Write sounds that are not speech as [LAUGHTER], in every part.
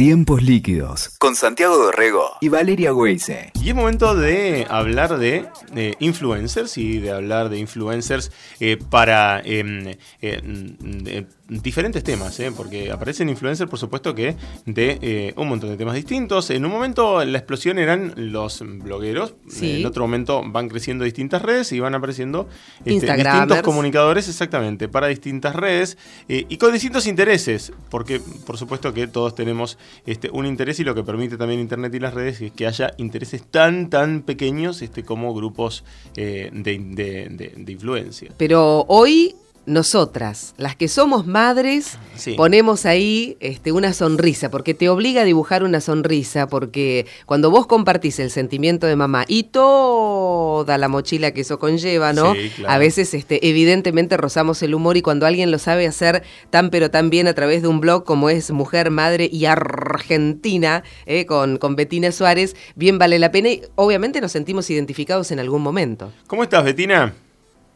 Tiempos líquidos con Santiago Dorrego y Valeria Weise. Y es momento de hablar de, de influencers y de hablar de influencers eh, para em, eh, diferentes temas, eh, porque aparecen influencers, por supuesto, que de un montón de temas distintos. En un momento la explosión eran los blogueros, en otro momento van creciendo distintas redes y van apareciendo este, distintos comunicadores, exactamente, para distintas redes y con distintos intereses, porque por supuesto que todos tenemos este, un interés y lo que permite también Internet y las redes es que haya intereses tan, tan pequeños este, como grupos eh, de influencia. Pero hoy nosotras, las que somos madres, ponemos ahí este, una sonrisa, porque te obliga a dibujar una sonrisa, porque cuando vos compartís el sentimiento de mamá y toda la mochila que eso conlleva, ¿no? A veces, este, evidentemente, rozamos el humor y cuando alguien lo sabe hacer tan pero tan bien a través de un blog como es Mujer, Madre y Argentina, ¿eh? con, con Betina Suárez, bien vale la pena y obviamente nos sentimos identificados en algún momento. ¿Cómo estás, Betina?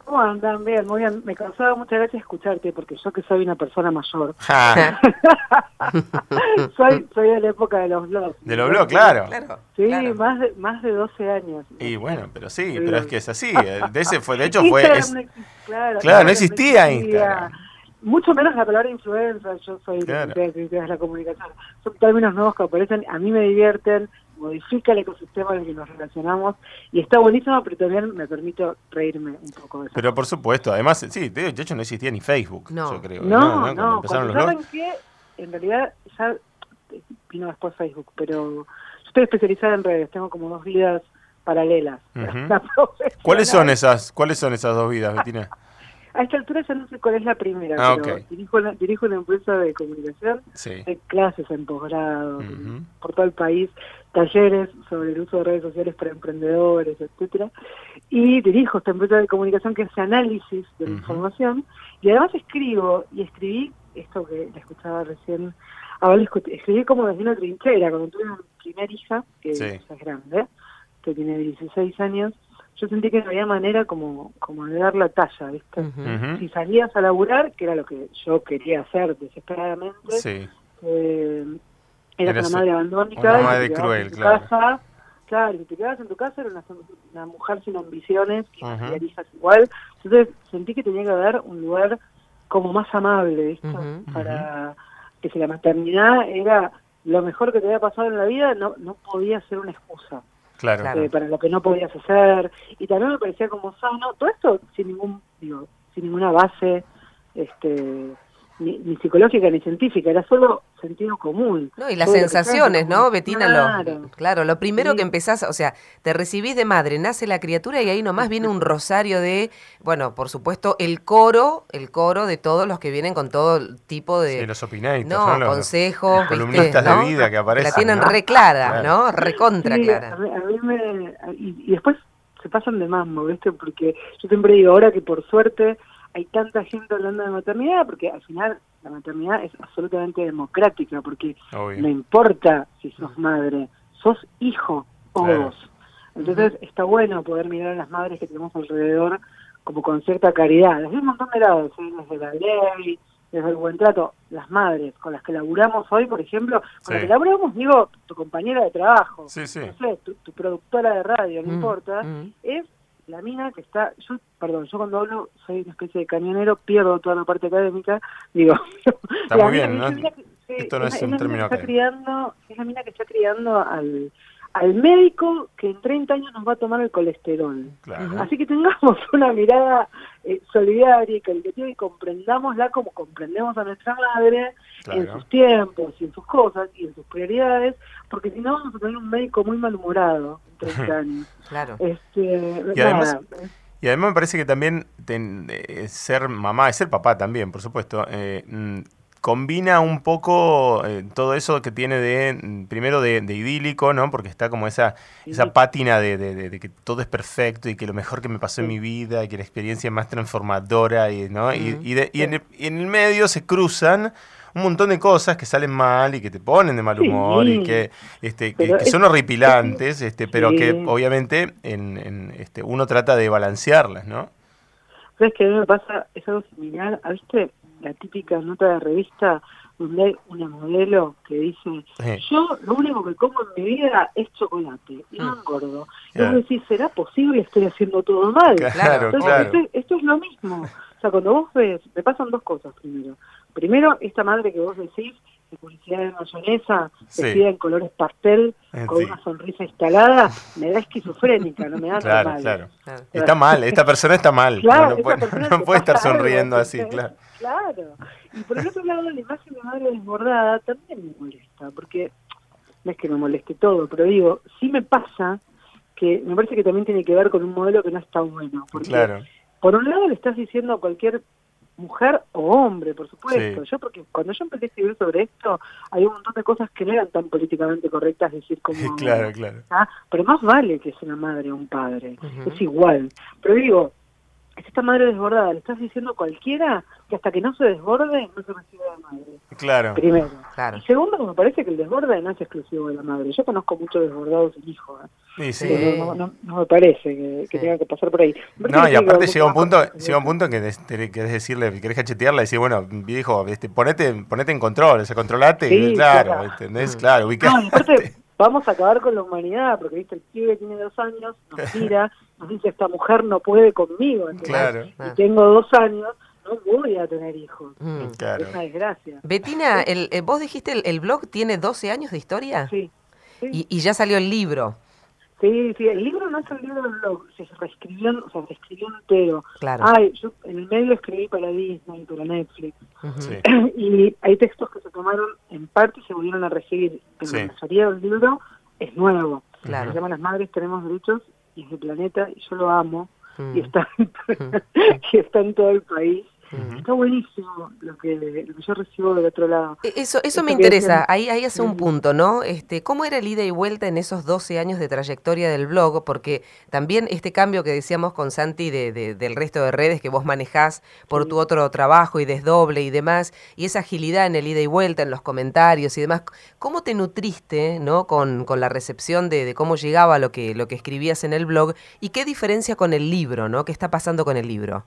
¿Cómo andan? Bien, muy bien. Me causaba muchas gracias escucharte, porque yo que soy una persona mayor. [LAUGHS] soy, soy de la época de los blogs. De los blogs, claro. Sí, Más, de, más de 12 años. Y bueno, pero sí, pero es que es así. De, ese fue, de hecho fue... claro, no existía, Instagram. Mucho menos la palabra influencer, yo soy de la comunicación. Son términos nuevos que aparecen, a mí me divierten, modifica el ecosistema en el que nos relacionamos y está buenísimo, pero también me permite reírme un poco de eso. Pero por supuesto, además, sí, de hecho no existía ni Facebook, no. yo creo. No, no, no. saben que en realidad ya vino después Facebook, pero yo estoy especializada en redes, tengo como dos vidas paralelas. [LAUGHS] ¿Cuáles son esas, cuáles son esas dos vidas, Bettina? A esta altura ya no sé cuál es la primera, ah, pero dirijo, una, dirijo una empresa de comunicación, de clases en posgrado, por todo el país, talleres sobre el uso de redes sociales para emprendedores, etcétera, y dirijo esta empresa de comunicación que hace análisis de la información, y además escribo, y escribí esto que la escuchaba recién, ahora escribí como desde una trinchera, cuando tuve una primera hija, que es grande, que tiene 16 años, yo sentí que no había manera como, como de dar la talla, ¿viste? Si salías a laburar, que era lo que yo quería hacer desesperadamente, eh, eras una madre abandónica, una madre cruel, claro. Casa, claro, y te quedabas en tu casa, era una, mujer sin ambiciones, que uh hijas igual, entonces sentí que tenía que haber un lugar como más amable, ¿viste? Para que si la maternidad era lo mejor que te había pasado en la vida, no, no podía ser una excusa claro. Eh, para lo que no podías hacer y también me parecía como sano todo esto sin ningún digo sin ninguna base este ni, psicológica ni científica, era solo sentido común. No, y las sensaciones, ¿no, Betina? Claro. Lo, claro, lo primero que empezás, o sea, te recibís de madre, nace la criatura y ahí nomás viene un rosario de, bueno, por supuesto, el coro, el coro de todos los que vienen con todo tipo de... Sí, los opinators, no, Los, consejos, columnistas de vida que aparecen. La tienen re clara, ¿no? Recontra clara. A mí, me, y, y después se pasan de mambo, ¿viste? Porque yo siempre digo, ahora que por suerte hay tanta gente hablando de maternidad, porque al final la maternidad es absolutamente democrática, porque no importa si sos madre, sos hijo o vos. Entonces está bueno poder mirar a las madres que tenemos alrededor como con cierta caridad, desde un montón de lados, ¿eh? desde la ley, desde el buen trato, las madres con las que laburamos hoy, por ejemplo, con las que laburamos, digo, tu compañera de trabajo, no sé, tu, productora de radio, no mm, importa, mm. es la mina que está, yo, perdón, yo cuando hablo soy una especie de camionero, pierdo toda la parte académica, digo, [LAUGHS] está muy bien, ¿no? Esto no es, un término está criando, Es la mina que está criando al, al médico que en 30 años nos va a tomar el colesterol. Así que tengamos [LAUGHS] una mirada eh, solidaria y caritativa y comprendámosla como comprendemos a nuestra madre en sus tiempos y en sus cosas y en sus prioridades, porque si no vamos a tener un médico muy malhumorado en 30 [LAUGHS] años. claro. Este, y, además, y además me parece que también eh, ser mamá, es ser papá también, por supuesto, eh, mm, combina un poco eh, todo eso que tiene de, mm, primero de, idílico, ¿no? Porque está como esa, esa pátina de, que todo es perfecto y que lo mejor que me pasó en mi vida y que la experiencia es más transformadora, y, ¿no? y, y, en el, medio se cruzan un montón de cosas que salen mal y que te ponen de mal humor y que, este, que, son horripilantes, este, pero que obviamente en, en, este, uno trata de balancearlas, ¿no? ¿Sabes que a mí me pasa? Es algo similar, ¿viste? La típica nota de revista donde hay una modelo que dice, yo lo único que como en mi vida es chocolate y no mm. engordo. Y vos decís, ¿será posible? Estoy haciendo todo mal. Claro, claro. Esto, es lo mismo. O sea, cuando vos ves, me pasan dos cosas primero. Primero, esta madre que vos decís, de publicidad de mayonesa, vestida en colores pastel, eh, con una sonrisa instalada, me da esquizofrénica, no me da claro, Claro, Está mal, esta persona está mal. no, [LAUGHS] puede, estar sonriendo así, claro. Claro. Y por el otro lado, la imagen de madre desbordada también me molesta, porque no es que me moleste todo, pero digo, sí me pasa que me parece que también tiene que ver con un modelo que no está bueno. Porque claro. por un lado le estás diciendo a cualquier mujer o hombre, por supuesto. Yo porque cuando yo empecé a escribir sobre esto, hay un montón de cosas que no eran tan políticamente correctas decir como... [LAUGHS] claro, claro. ¿ah? Pero más vale que sea una madre o un padre, es igual. Pero digo, es esta madre desbordada, le estás diciendo a cualquiera que hasta que no se desborde no se recibe de madre. Claro. Primero. Claro. Y segundo, me parece que el desborde no es exclusivo de la madre. Yo conozco muchos desbordados en hijos. ¿eh? Sí, sí. No, me parece que, tenga que pasar por ahí. No, y aparte llega un punto, llega un punto que querés decirle, que querés cachetearla y decir, bueno, viejo, este, ponete, ponete en control, o sea, controlate, claro, claro, ¿entendés? Claro, ubicate. [LAUGHS] vamos a acabar con la humanidad, porque viste, el pibe tiene dos años, nos mira, [LAUGHS] nos dice, esta mujer no puede conmigo, claro. y tengo dos años, no voy a tener hijos. Mm. Claro. Es una desgracia. Betina, el, eh, vos dijiste, el, el, blog tiene 12 años de historia? Sí. Y, y, ya salió el libro. Sí, sí, el libro no es el libro del blog, se reescribió, o sea, se escribió entero. Claro. Ay, yo en el medio escribí para Disney, para Netflix. [CLEARS THROAT] y hay textos que se tomaron en parte y se volvieron a recibir. Pero la mayoría del libro es nuevo. Claro. Se llama Las Madres Tenemos Derechos y es de Planeta y yo lo amo. Y, está, [LAUGHS] y está en todo el país. Está buenísimo lo que, lo que, yo recibo del otro lado. E, eso eso me interesa, ahí, ahí hace un punto, ¿no? Este, ¿Cómo era el ida y vuelta en esos 12 años de trayectoria del blog? Porque también este cambio que decíamos con Santi de, del resto de redes que vos manejás por tu otro trabajo y desdoble y demás, y esa agilidad en el ida y vuelta, en los comentarios y demás, ¿cómo te nutriste ¿no? con, con la recepción de, de, cómo llegaba lo que, lo que escribías en el blog y qué diferencia con el libro, ¿no? ¿Qué está pasando con el libro?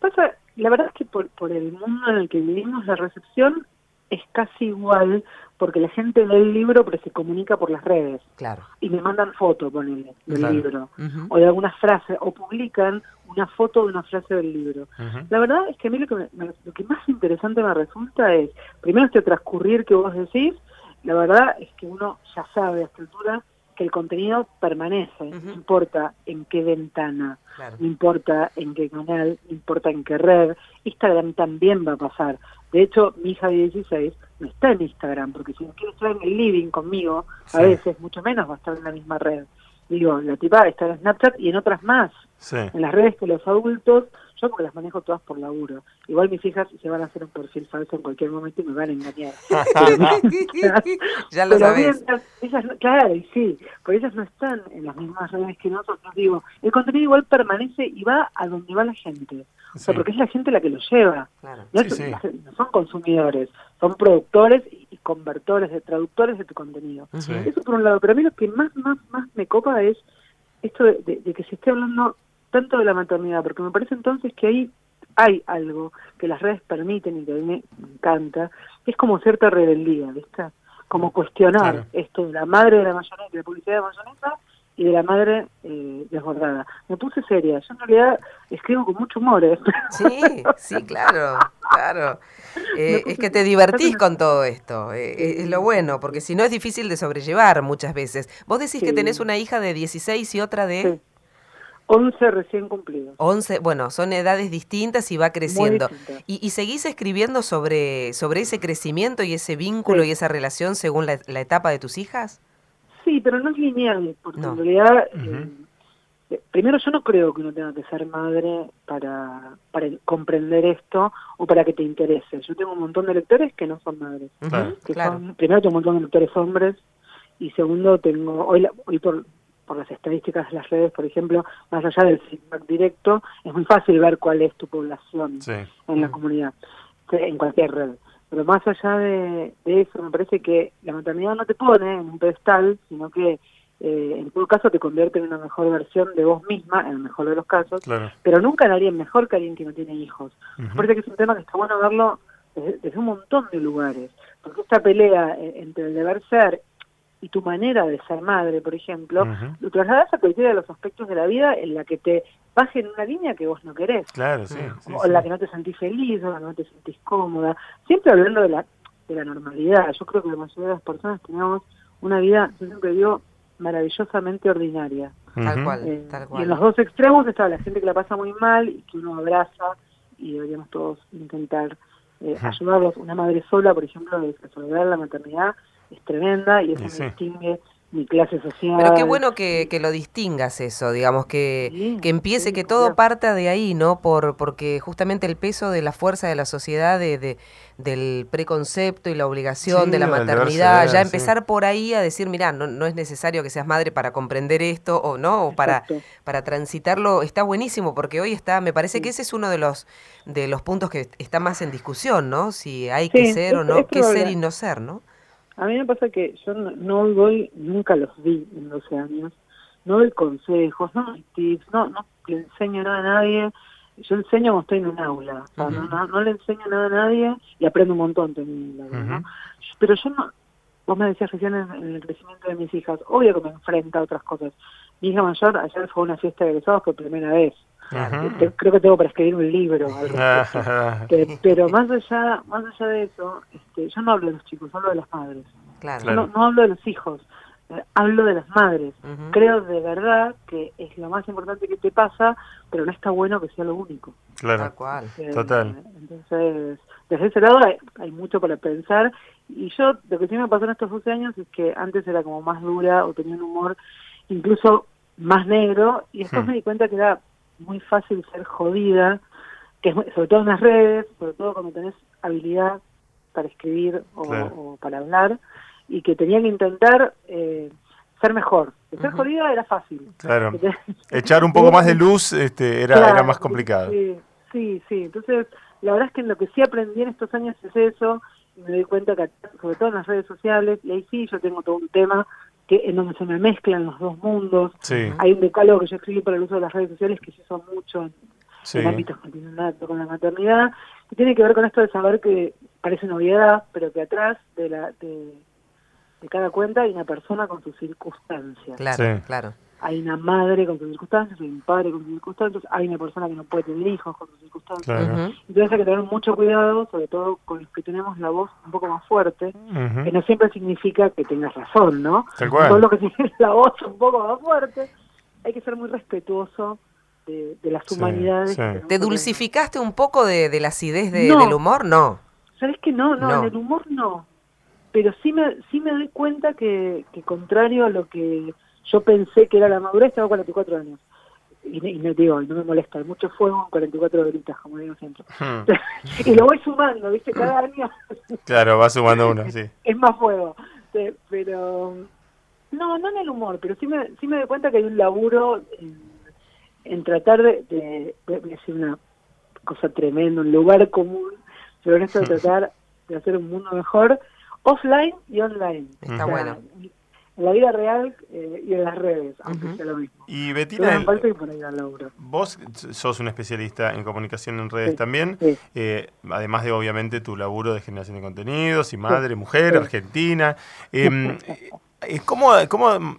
Pasa, la verdad es que por, por el mundo en el que vivimos, la recepción es casi igual porque la gente lee el libro pero se comunica por las redes. Claro. Y me mandan foto, ponele, del libro. O de alguna frase, o publican una foto de una frase del libro. La verdad es que a mí lo que, lo que más interesante me resulta es, primero este transcurrir que vos decís, la verdad es que uno ya sabe a esta altura que el contenido permanece, no importa en qué ventana, no importa en qué canal, no importa en qué red, Instagram también va a pasar. De hecho, mi hija de 16 no está en Instagram, porque si no quiere estar en el living conmigo, a veces, mucho menos va a estar en la misma red. Digo, la tipa está en Snapchat y en otras más. En las redes que los adultos yo porque las manejo todas por laburo. Igual mis hijas se van a hacer un perfil falso en cualquier momento y me van a engañar. [LAUGHS] ya lo sabes. claro, y sí, porque ellas no están en las mismas redes que nosotros. Digo, el contenido igual permanece y va a donde va la gente. O sea, porque es la gente la que lo lleva. No, son consumidores, son productores y, convertores, de traductores de tu contenido. Eso por un lado. Pero a mí lo que más, más, más me copa es esto de que se esté hablando tanto de la maternidad, porque me parece entonces que ahí hay algo que las redes permiten y que a mí me encanta, es como cierta rebeldía, ¿viste? Como cuestionar esto de la madre de la mayonesa, de la publicidad de mayonesa y de la madre eh, desbordada. Me puse seria, yo en realidad escribo con mucho humor. ¿eh? [LAUGHS] Sí, sí, claro, claro. Eh, es que te divertís con todo esto, eh, es lo bueno, porque si no es difícil de sobrellevar muchas veces. Vos decís que tenés una hija de 16 y otra de... 11 recién cumplidos. 11, bueno, son edades distintas y va creciendo. ¿Y, ¿Y, seguís escribiendo sobre, sobre ese crecimiento y ese vínculo y esa relación según la, etapa de tus hijas? Sí, pero no es lineal, porque en realidad, eh, primero yo no creo que uno tenga que ser madre para, para comprender esto o para que te interese. Yo tengo un montón de lectores que no son madres. primero tengo un montón de lectores hombres y segundo tengo, hoy, hoy por, por las estadísticas de las redes, por ejemplo, más allá del feedback directo, es muy fácil ver cuál es tu población en la mm. comunidad, en cualquier red. Pero más allá de, eso, me parece que la maternidad no te pone en un pedestal, sino que eh, en todo caso te convierte en una mejor versión de vos misma, en el mejor de los casos, pero nunca en alguien mejor que alguien que no tiene hijos. Me parece que es un tema que está bueno verlo desde, un montón de lugares. Porque esta pelea eh, entre el deber ser y tu manera de ser madre, por ejemplo, lo trasladas a cualquiera de los aspectos de la vida en la que te baje en una línea que vos no querés. Claro, sí. o en la que no te sentís feliz, o en la que no te sentís cómoda. Siempre hablando de la, de la normalidad. Yo creo que la mayoría de las personas tenemos una vida, yo siempre digo, maravillosamente ordinaria. Tal cual, eh, tal cual. Y en los dos extremos está la gente que la pasa muy mal y que uno abraza y deberíamos todos intentar eh, ayudarlos. Una madre sola, por ejemplo, de soledad la maternidad es tremenda y eso me distingue mi clase social. Pero qué bueno que, que lo distingas eso, digamos, que, que empiece, que todo parta de ahí, ¿no? Por, porque justamente el peso de la fuerza de la sociedad, de, de del preconcepto y la obligación de la maternidad, ya empezar por ahí a decir, mira, no, no es necesario que seas madre para comprender esto o no, o para, para transitarlo, está buenísimo, porque hoy está, me parece que ese es uno de los, de los puntos que está más en discusión, ¿no? Si hay que ser o no, qué ser y no ser, ¿no? A mí me pasa que yo no, doy, nunca los vi en 12 años, no doy consejos, no doy tips, no, no le enseño nada a nadie. Yo enseño como estoy en un aula, no, le enseño nada a nadie y aprendo un montón también. Pero yo no, vos me decías recién en, el crecimiento de mis hijas, obvio que me enfrenta a otras cosas. Mi hija mayor ayer fue a una fiesta de egresados por primera vez. Creo que tengo para escribir un libro. pero más allá, más allá de eso, este, yo no hablo de los chicos, hablo de las madres. No, hablo de los hijos, eh, hablo de las madres. Creo de verdad que es lo más importante que te pasa, pero no está bueno que sea lo único. Claro, eh, total. Entonces, desde ese lado hay, mucho para pensar. Y yo, lo que sí me pasó en estos 12 años es que antes era como más dura o tenía un humor incluso más negro, y después hmm. me di cuenta que era muy fácil ser jodida, que sobre todo en las redes, sobre todo cuando tenés habilidad para escribir o, para hablar, y que tenía que intentar eh, ser mejor. ser jodida era fácil. Claro. Echar un poco más de luz este, era, era más complicado. Sí, sí, sí. Entonces, la verdad es que lo que sí aprendí en estos años es eso, y me doy cuenta que, sobre todo en las redes sociales, y ahí sí yo tengo todo un tema que en donde se me mezclan los dos mundos. Hay un decálogo que yo escribí para el uso de las redes sociales que se usa mucho en, sí. ámbitos con la maternidad, que tiene que ver con esto de saber que parece novedad, pero que atrás de la de, de cada cuenta hay una persona con sus circunstancias. Claro, claro hay una madre con sus circunstancias, hay un padre con sus circunstancias, hay una persona que no puede tener hijos con sus circunstancias. Entonces hay que tener mucho cuidado, sobre todo con los que tenemos la voz un poco más fuerte, que no siempre significa que tengas razón, ¿no? Con lo que tiene la voz un poco más fuerte, hay que ser muy respetuoso de, las humanidades. ¿Te dulcificaste un poco de, de la acidez del humor? No. ¿Sabes que no? No, en el humor no. Pero sí me, sí me doy cuenta que, que contrario a lo que yo pensé que era la madurez, tengo 44 años. Y, y no digo, no me molesta, hay mucho fuego en 44 horitas, como digo siempre. Hmm. [LAUGHS] y lo voy sumando, ¿viste? Cada año. [LAUGHS] claro, va sumando uno, sí. [LAUGHS] es más fuego. pero. No, no en el humor, pero sí me, sí me doy cuenta que hay un laburo en, tratar de, de, decir una cosa tremenda, un lugar común, pero en esto de tratar de hacer un mundo mejor, offline y online. Está bueno en la vida real eh, y en las redes, aunque sea lo mismo. Y Betina, vos sos un especialista en comunicación en redes también, eh, además de obviamente tu laburo de generación de contenidos y madre, mujer, argentina. Em, eh, ¿cómo, cómo,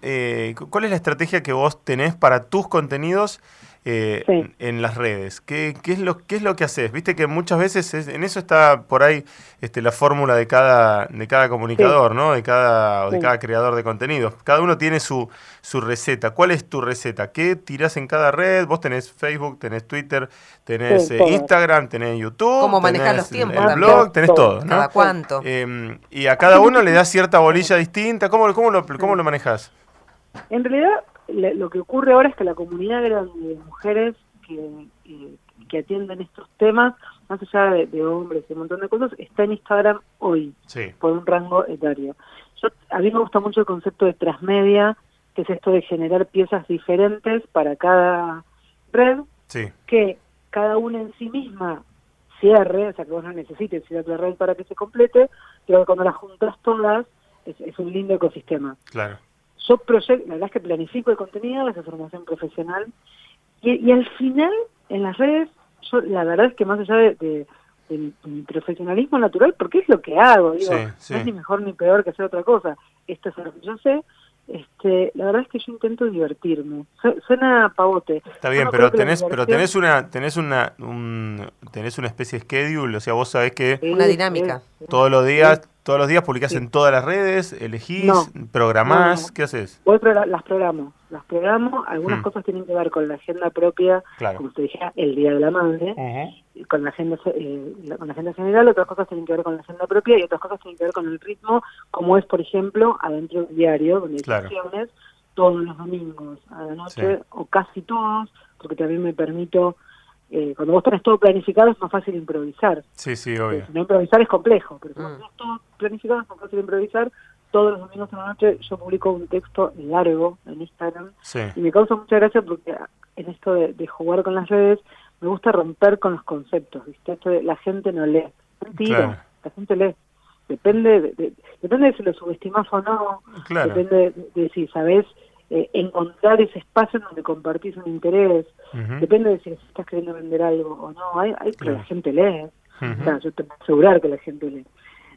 ¿Cuál es la estrategia que vos tenés para tus contenidos? Eh, en las redes? ¿Qué, ¿Qué, es lo, ¿Qué es lo que haces? Viste que muchas veces en eso está por ahí este, la fórmula de cada, de cada comunicador, ¿no? De cada, de cada creador de contenidos. Cada uno tiene su, su receta. ¿Cuál es tu receta? ¿Qué tirás en cada red? Vos tenés Facebook, tenés Twitter, tenés eh, Instagram, tenés YouTube. ¿Cómo manejar los tiempos? El blog, tenés todo. ¿no? ¿Cada cuánto? Em, y a cada uno le das cierta bolilla distinta. ¿Cómo, cómo, lo, cómo lo manejas? En realidad, lo que ocurre ahora es que la comunidad de mujeres que, que, atienden estos temas, más allá de, hombres y un montón de cosas, está en Instagram hoy, por un rango etario. Yo, a mí me gusta mucho el concepto de transmedia, que es esto de generar piezas diferentes para cada red, que cada una en sí misma cierre, o sea que vos no necesites ir a red para que se complete, pero cuando las juntas todas es, es un lindo ecosistema. Claro yo proyecto, la verdad es que planifico el contenido, esa formación profesional, y, al final, en las redes, yo la verdad es que más allá de, mi, profesionalismo natural porque es lo que hago, digo, no es ni mejor ni peor que hacer otra cosa, esto es lo que yo sé, este, la verdad es que yo intento divertirme. Suena pavote. Está bien, pero tenés, pero tenés una, tenés una, un, tenés una especie de schedule, o sea, vos sabés que una dinámica. Todos los días, todos los días publicás en todas las redes, elegís, programás, ¿qué haces? las programo, las programo. Algunas hmm. cosas tienen que ver con la agenda propia, como te dije, el día de la madre con la agenda eh, con la agenda general, otras cosas tienen que ver con la agenda propia y otras cosas tienen que ver con el ritmo, como es, por ejemplo, adentro del diario, donde hay sesiones todos los domingos a la noche, o casi todos, porque también me permito, eh, cuando vos tenés todo planificado es más fácil improvisar. Sí, sí, obvio. no improvisar es complejo, pero cuando mm. tenés todo planificado es más fácil improvisar. Todos los domingos a la noche yo publico un texto largo en Instagram y me causa mucha gracia porque en esto de jugar con las redes me gusta romper con los conceptos, ¿viste? Esto de la gente no lee. Mentira, la gente lee. Depende de, depende de si lo subestimas o no, depende de, si sabes eh, encontrar ese espacio en donde compartís un interés, depende de si estás queriendo vender algo o no, hay, hay que la gente lee, o sea, yo te puedo asegurar que la gente lee.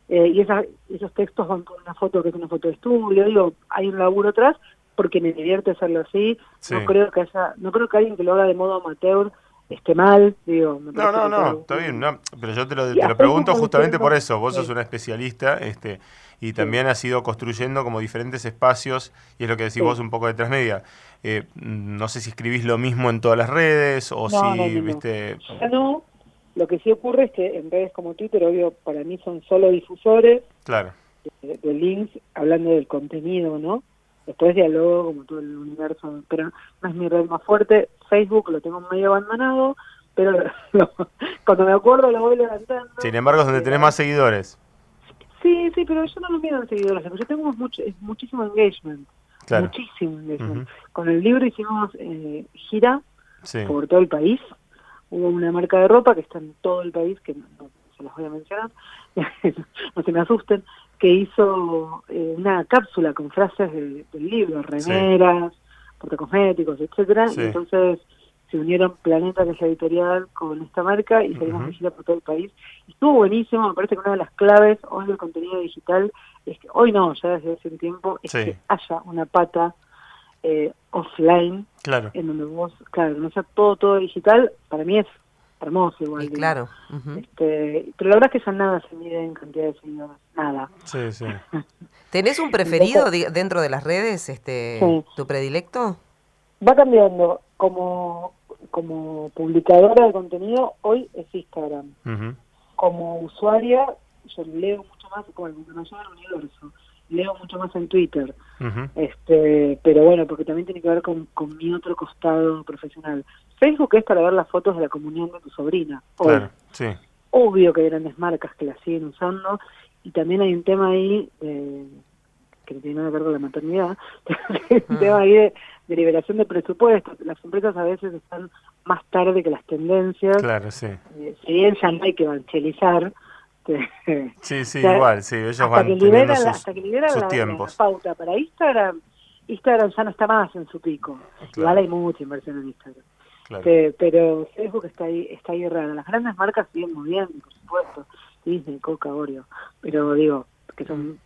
Eh, y esos textos van con una foto que es una foto de estudio, digo, hay un laburo atrás porque me divierte hacerlo así, no creo que haya, no creo que alguien que lo haga de modo amateur esté mal, digo. no, no, no, está bien, pero yo te lo, te lo pregunto justamente por eso, vos sos una especialista este, y también has ido construyendo como diferentes espacios, y es lo que decís vos un poco de transmedia. Eh, no sé si escribís lo mismo en todas las redes o si, viste... No, lo que sí ocurre es que en redes como Twitter, obvio, para mí son solo difusores claro. de links hablando del contenido, ¿no? Después diálogo como todo el universo, pero no es mi red más fuerte. Facebook lo tengo medio abandonado, pero [LAUGHS] cuando me acuerdo lo voy levantando. Sin embargo, es donde tenés más seguidores. Sí, sí, pero yo no lo mido en seguidores, yo tengo mucho, muchísimo engagement. Muchísimo engagement. Con el libro hicimos eh, gira por todo el país. Hubo una marca de ropa que está en todo el país, que no, se las voy a mencionar, [LAUGHS] no se me asusten, que hizo eh, una cápsula con frases del libro, remeras, sí. cosméticos, etcétera, y entonces se unieron Planeta, que es la editorial, con esta marca y salimos uh por todo el país. estuvo buenísimo, me parece que una de las claves hoy del contenido digital es que, hoy no, ya desde hace un tiempo, es que haya una pata eh, offline, claro. en donde vos, claro, no sea todo, todo digital, para mí es hermoso igual. claro. este, pero la verdad es que eso nada se mide en cantidad de seguidores, nada. Sí, sí. [LAUGHS] ¿Tenés un preferido dentro de las redes, este, tu predilecto? Va cambiando. Como, como publicadora de contenido, hoy es Instagram. Como usuaria, yo leo mucho más, como el mayor universo, leo mucho más en Twitter. este Pero bueno, porque también tiene que ver con, con mi otro costado profesional. Facebook es para ver las fotos de la comunión de tu sobrina. Claro, sí. Obvio que hay grandes marcas que la siguen usando y también hay un tema ahí que tiene nada que ver con la maternidad, [LAUGHS] un tema ahí de, liberación de presupuestos. Las empresas a veces están más tarde que las tendencias. Claro, sí. Eh, si bien ya no hay que evangelizar, [LAUGHS] sí, sí, igual, sí, ellos van que teniendo sus, hasta que liberan la, tiempos. pauta para Instagram, Instagram ya no está más en su pico. Igual hay mucha inversión en Instagram. pero Facebook está ahí, está ahí raro. Las grandes marcas siguen muy bien, por supuesto. Disney, Coca, Oreo. Pero digo, que son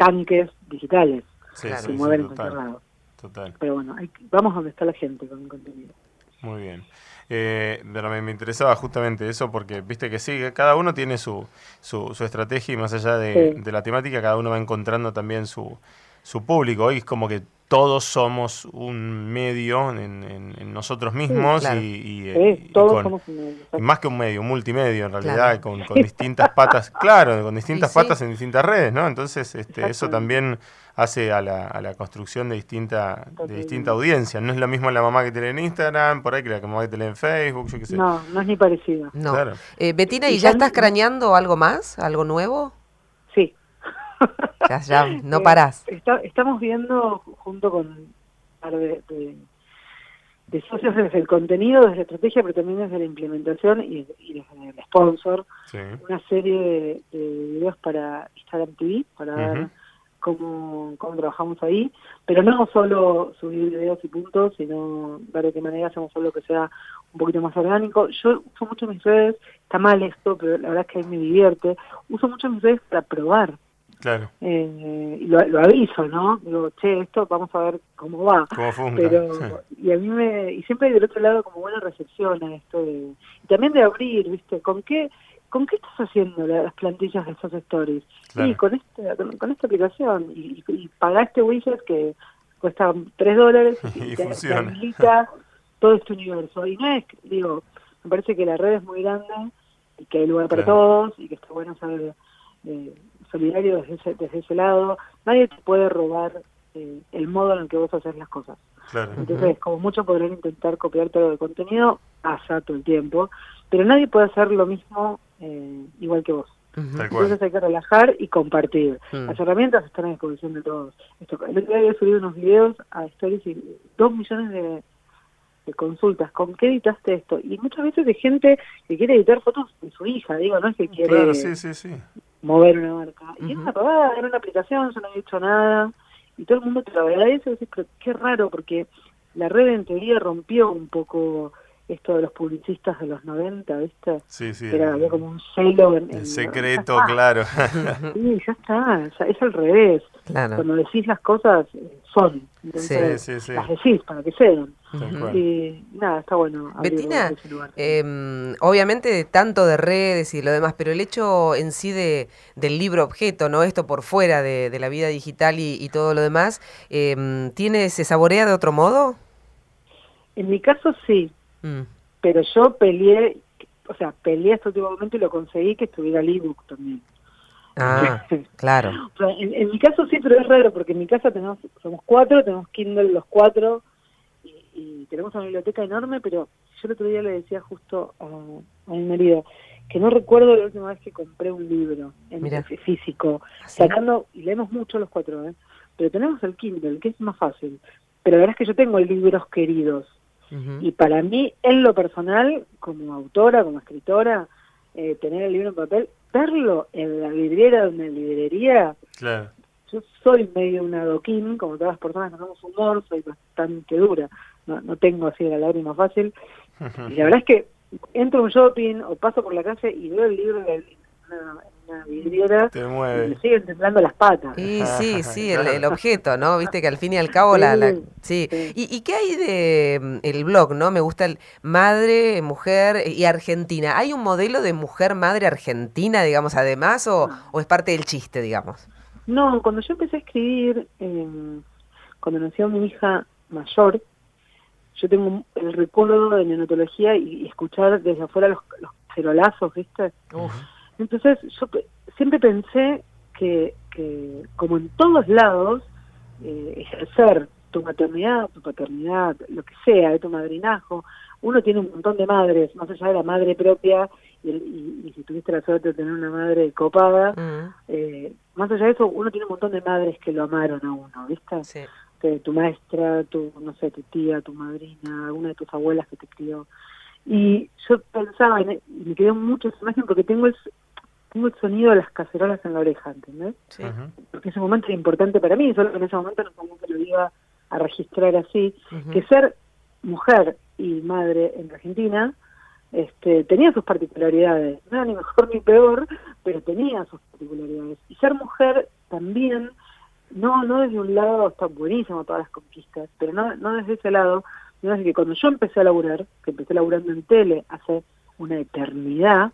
tanques digitales. se mueven en cualquier lado. Total. Pero bueno, vamos donde está la gente con el contenido. Muy bien. Eh, pero me, interesaba justamente eso porque viste que sí, cada uno tiene su, su, estrategia y más allá de, de, la temática, cada uno va encontrando también su, su público. Hoy es como que todos somos un medio en, nosotros mismos y, somos un medio, más que un medio, un multimedio en realidad, con, distintas patas, [LAUGHS] claro, con distintas patas en distintas redes, ¿no? Entonces este, eso también hace a la, a la construcción de distinta de distinta audiencia. No es lo mismo la mamá que te lee en Instagram, por ahí que la mamá que te lee en Facebook, yo qué sé. No, no es ni parecido. No. Eh, Betina, ¿y ya estás craneando algo más, algo nuevo? Ya, ya, no eh, parás. estamos viendo junto con un par de, de, socios desde el contenido, desde la estrategia, pero también desde la implementación y, desde el sponsor, una serie de, videos para Instagram TV, para ver cómo, cómo trabajamos ahí, pero no solo subir videos y puntos, sino ver de qué manera hacemos solo que sea un poquito más orgánico. Yo uso mucho mis redes, está mal esto, pero la verdad es que a mí me divierte. Uso mucho mis redes para probar. Claro. Eh, y lo, aviso, ¿no? Digo, che, esto vamos a ver cómo va. Pero, y a mí me, y siempre hay del otro lado como buena recepción a esto de, y también de abrir, ¿viste? ¿Con qué, con qué estás haciendo las plantillas de esos stories? Sí, con, este, con, esta aplicación. Y, y, pagar este widget que cuesta 3 dólares [LAUGHS] y, te, todo este universo. Y no es, digo, me parece que la red es muy grande y que hay lugar para todos y que está bueno ser eh, solidario desde ese, desde ese lado. Nadie te puede robar eh, el modo en el que vos haces las cosas. Entonces, como mucho podrán intentar copiar todo el contenido, pasa todo el tiempo, pero nadie puede hacer lo mismo eh, igual que vos. Entonces hay que relajar y compartir. Las herramientas están a disposición de todos. Esto, el otro día había subido unos videos a Stories y dos millones de, consultas. ¿Con qué editaste esto? Y muchas veces de gente que quiere editar fotos de su hija, digo, no es que quiere mover una marca. Y es una pavada, era una aplicación, yo no había hecho nada. Y todo el mundo te lo agradece, y pero qué raro, porque la red en teoría rompió un poco esto de los publicistas de los 90, ¿viste? Sí, sí. Era, había como un celo. En, el secreto, claro. [LAUGHS] sí, ya está, es al revés. Cuando decís las cosas, son. Entonces, sí, sí, las decís para que sean. Y nada, está bueno. Betina, eh, obviamente tanto de redes y lo demás, pero el hecho en sí de, del libro objeto, ¿no? Esto por fuera de, la vida digital y, todo lo demás, eh, ¿tiene, se saborea de otro modo? En mi caso sí, Mm. Pero yo peleé, o sea, peleé este último momento y lo conseguí que estuviera el ebook también. Ah, [LAUGHS] claro. en, mi caso sí, pero es raro porque en mi casa tenemos, somos cuatro, tenemos Kindle los cuatro y, tenemos una biblioteca enorme, pero yo el otro día le decía justo a, mi marido que no recuerdo la última vez que compré un libro en físico, ¿Ah, sacando, y leemos mucho los cuatro, ¿eh? pero tenemos el Kindle, que es más fácil. Pero la verdad es que yo tengo libros queridos, y para mí, en lo personal, como autora, como escritora, eh, tener el libro en papel, verlo en la vidriera de una librería, yo soy medio una adoquín, como todas las personas que tenemos humor, soy bastante dura, no, no tengo así la lágrima fácil, y la verdad es que entro a un shopping o paso por la calle y veo el libro en una, vidriera Te mueve. me siguen temblando las patas. Sí, [LAUGHS] sí, sí, el, [LAUGHS] objeto, ¿no? Viste que al fin y al cabo la... sí. ¿Y, ¿Y, qué hay de mm, el blog, no? Me gusta el madre, mujer y argentina. ¿Hay un modelo de mujer, madre argentina, digamos, además, o, o es parte del chiste, digamos? No, cuando yo empecé a escribir, eh, cuando nació mi hija mayor, yo tengo el recuerdo de neonatología y, escuchar desde afuera los, los cerolazos, ¿viste? Uf. Entonces yo siempre pensé que, que como en todos lados, eh, ejercer tu maternidad, tu paternidad, lo que sea, de tu madrinajo, uno tiene un montón de madres, más allá de la madre propia, y, y, si tuviste la suerte de tener una madre copada, mm. eh, más allá de eso, uno tiene un montón de madres que lo amaron a uno, ¿viste? Sí. tu maestra, tu, no sé, tu tía, tu madrina, alguna de tus abuelas que te crió. Y yo pensaba, y me quedó mucho esa imagen porque tengo el, tengo el sonido de las cacerolas en la oreja, ¿entendés? Sí. Porque ese momento era importante para mí, solo que en ese momento no sabía que lo iba a registrar así, que ser mujer y madre en Argentina este, tenía sus particularidades, no era ni mejor ni peor, pero tenía sus particularidades. Y ser mujer también, no no desde un lado, está buenísimo todas las conquistas, pero no, no desde ese lado, sino desde que cuando yo empecé a laburar, que empecé laburando en tele hace una eternidad,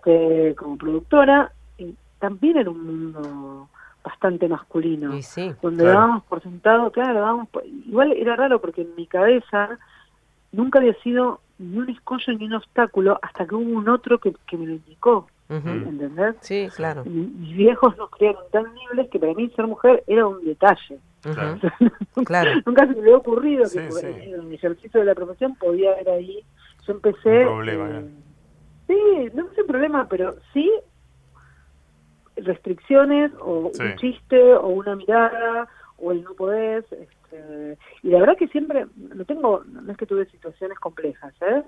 este, como productora, también era un mundo bastante masculino. donde dábamos por sentado, claro, dábamos igual era raro porque en mi cabeza nunca había sido ni un escollo ni un obstáculo hasta que hubo un otro que, me lo indicó. ¿Entendés? Sí, claro. Mis viejos nos criaron tan libres que para mí ser mujer era un detalle. [LAUGHS] Claro. nunca se me había ocurrido que en el ejercicio de la profesión podía haber ahí. Yo empecé. problema, Sí, no es un problema, pero sí restricciones o un chiste o una mirada o el no podés. Este, y la verdad que siempre, no tengo, no es que tuve situaciones complejas, ¿eh?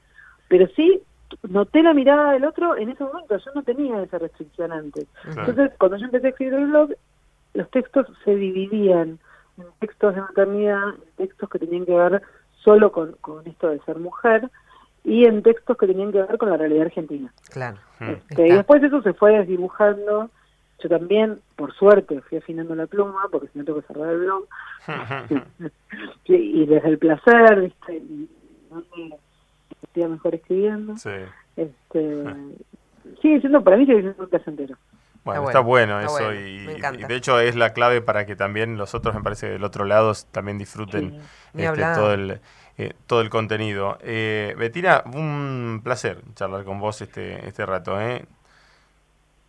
pero sí noté la mirada del otro en ese momento, yo no tenía esa restricción antes. Entonces, cuando yo empecé a escribir el blog, los textos se dividían en textos de maternidad, en textos que tenían que ver solo con, con esto de ser mujer, y en textos que tenían que ver con la realidad argentina. Claro. Este, y después eso se fue desdibujando. Yo también, por suerte, fui afinando la pluma, porque si no tengo que cerrar el blog. [LAUGHS] y desde el placer, ¿viste? Y, estoy mejor escribiendo. Sí. Este, [LAUGHS] sigue siendo, para mí sigue siendo un placentero. Bueno, está bueno, eso y, de hecho es la clave para que también los otros, me parece, del otro lado también disfruten este, todo el eh, todo el contenido. Eh, Betina, un placer charlar con vos este este rato, ¿eh?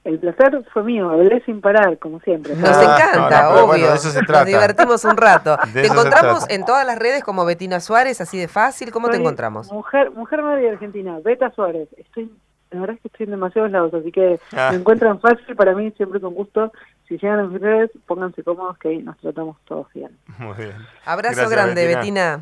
El placer fue mío, hablé sin parar, como siempre. Nos encanta, obvio. Nos divertimos un rato. [LAUGHS] te encontramos en todas las redes como Betina Suárez, así de fácil. ¿Cómo te encontramos? Mujer, mujer Madre Argentina, Beta Suárez. Estoy la verdad es que estoy en demasiados lados, así que ah. me encuentran fácil para mí, siempre con gusto. Si llegan a mis redes, pónganse cómodos que ahí nos tratamos todos bien. Muy bien. Abrazo grande, Betina.